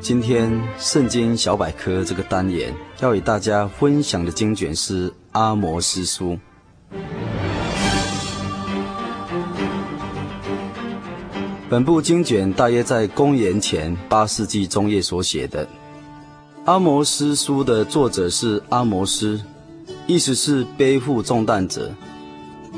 今天《圣经小百科》这个单元要与大家分享的经卷是《阿摩斯书》。本部经卷大约在公元前八世纪中叶所写的。《阿摩斯书》的作者是阿摩斯，意思是背负重担者。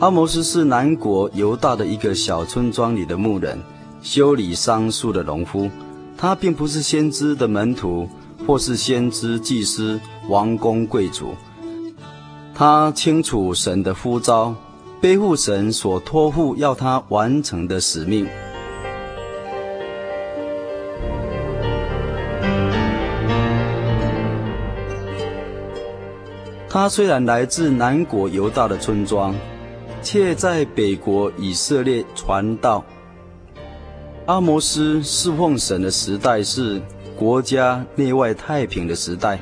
阿摩斯是南国犹大的一个小村庄里的牧人，修理桑树的农夫。他并不是先知的门徒，或是先知、祭司、王公、贵族。他清楚神的呼召，背负神所托付要他完成的使命。他虽然来自南国犹大的村庄，却在北国以色列传道。阿摩斯侍奉神的时代是国家内外太平的时代。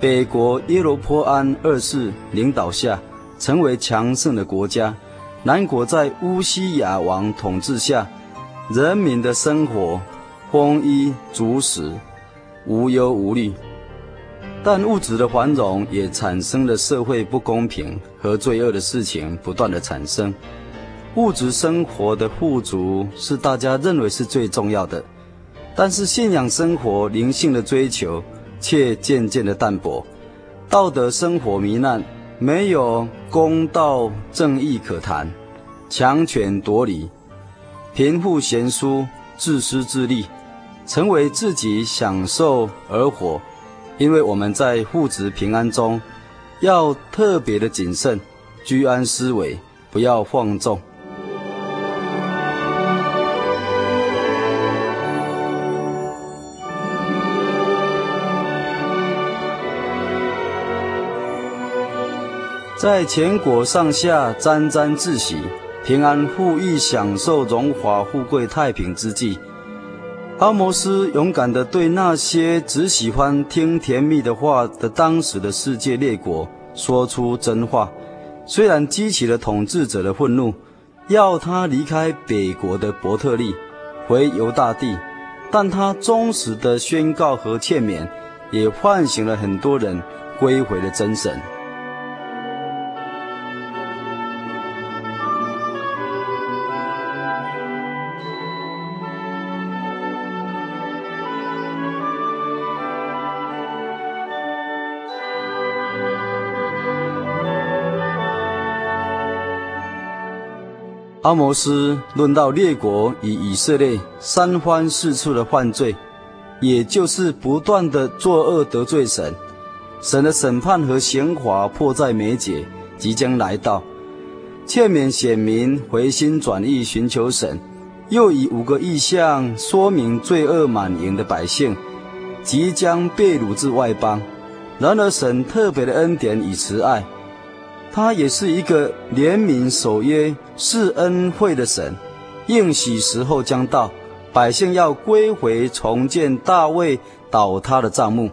北国耶罗波安二世领导下，成为强盛的国家；南国在乌西雅王统治下，人民的生活丰衣足食，无忧无虑。但物质的繁荣也产生了社会不公平和罪恶的事情不断的产生。物质生活的富足是大家认为是最重要的，但是信仰生活、灵性的追求却渐渐的淡薄，道德生活糜烂，没有公道正义可谈，强权夺理，贫富悬殊，自私自利，成为自己享受而活。因为我们在物质平安中，要特别的谨慎，居安思危，不要放纵。在全国上下沾沾自喜、平安富裕、享受荣华富贵、太平之际，阿摩斯勇敢地对那些只喜欢听甜蜜的话的当时的世界列国说出真话。虽然激起了统治者的愤怒，要他离开北国的伯特利，回犹大地，但他忠实的宣告和劝勉，也唤醒了很多人归回了真神。阿摩斯论到列国与以色列三番四次的犯罪，也就是不断的作恶得罪神，神的审判和刑罚迫在眉睫，即将来到。劝勉选民回心转意，寻求神，又以五个意象说明罪恶满盈的百姓即将被掳至外邦。然而，神特别的恩典与慈爱。他也是一个怜悯守约、施恩惠的神，应许时候将到，百姓要归回重建大卫倒塌的帐幕。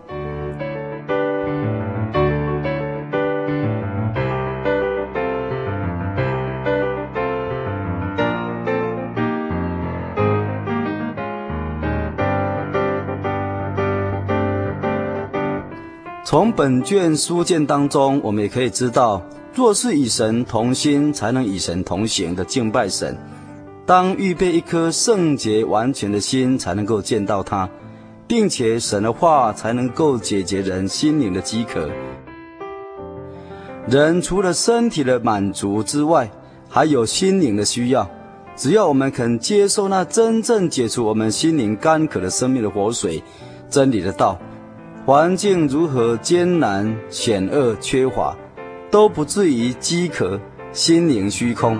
从本卷书卷当中，我们也可以知道。若是与神同心，才能与神同行的敬拜神。当预备一颗圣洁完全的心，才能够见到他，并且神的话才能够解决人心灵的饥渴。人除了身体的满足之外，还有心灵的需要。只要我们肯接受那真正解除我们心灵干渴的生命的活水，真理的道，环境如何艰难险恶缺乏，都不至于饥渴，心灵虚空。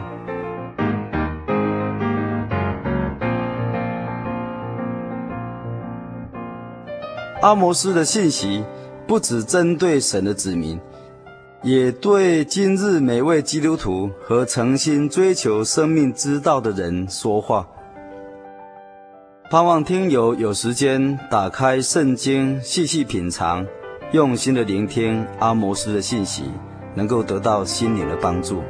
阿摩斯的信息不只针对神的子民，也对今日每位基督徒和诚心追求生命之道的人说话。盼望听友有时间打开圣经，细细品尝，用心的聆听阿摩斯的信息，能够得到心灵的帮助。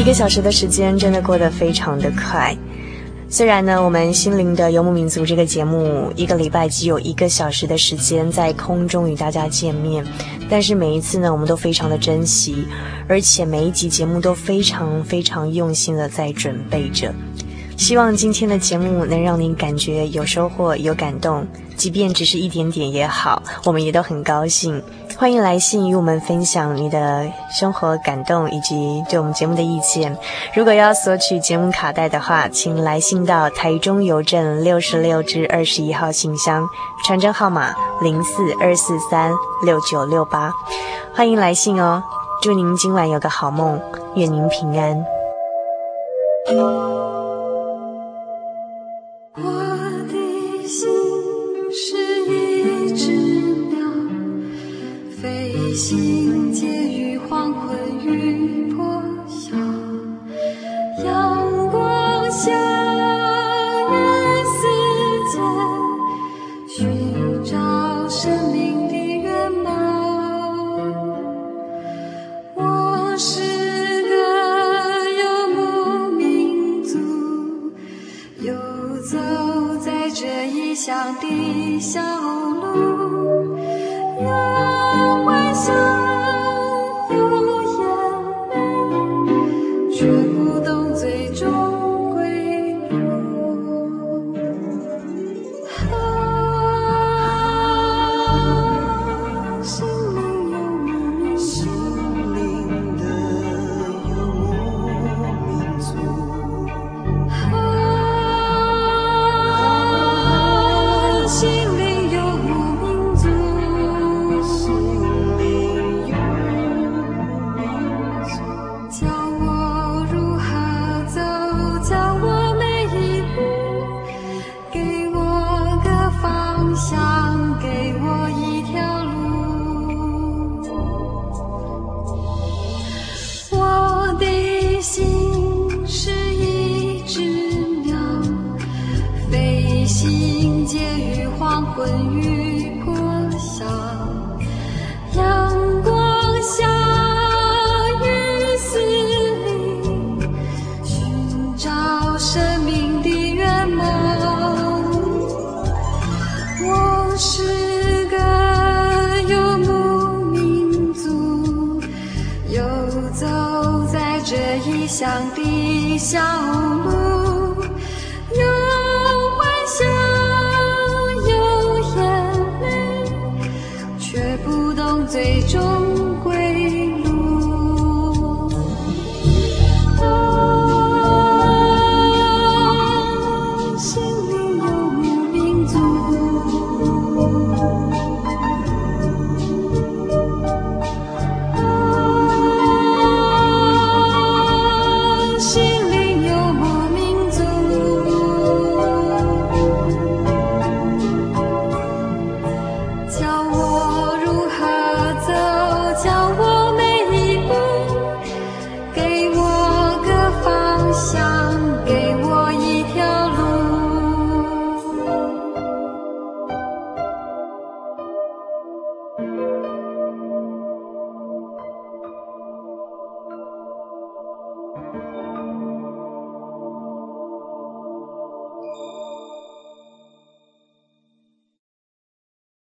一个小时的时间真的过得非常的快。虽然呢，我们心灵的游牧民族这个节目一个礼拜只有一个小时的时间在空中与大家见面，但是每一次呢，我们都非常的珍惜，而且每一集节目都非常非常用心的在准备着。希望今天的节目能让您感觉有收获、有感动，即便只是一点点也好，我们也都很高兴。欢迎来信与我们分享你的生活感动以及对我们节目的意见。如果要索取节目卡带的话，请来信到台中邮政六十六至二十一号信箱，传真号码零四二四三六九六八。欢迎来信哦！祝您今晚有个好梦，愿您平安。走在这异乡的小路。昏雨过响，阳光下雨丝里寻找生命的圆梦。我是个游牧民族，游走在这异乡的小屋。不懂最终归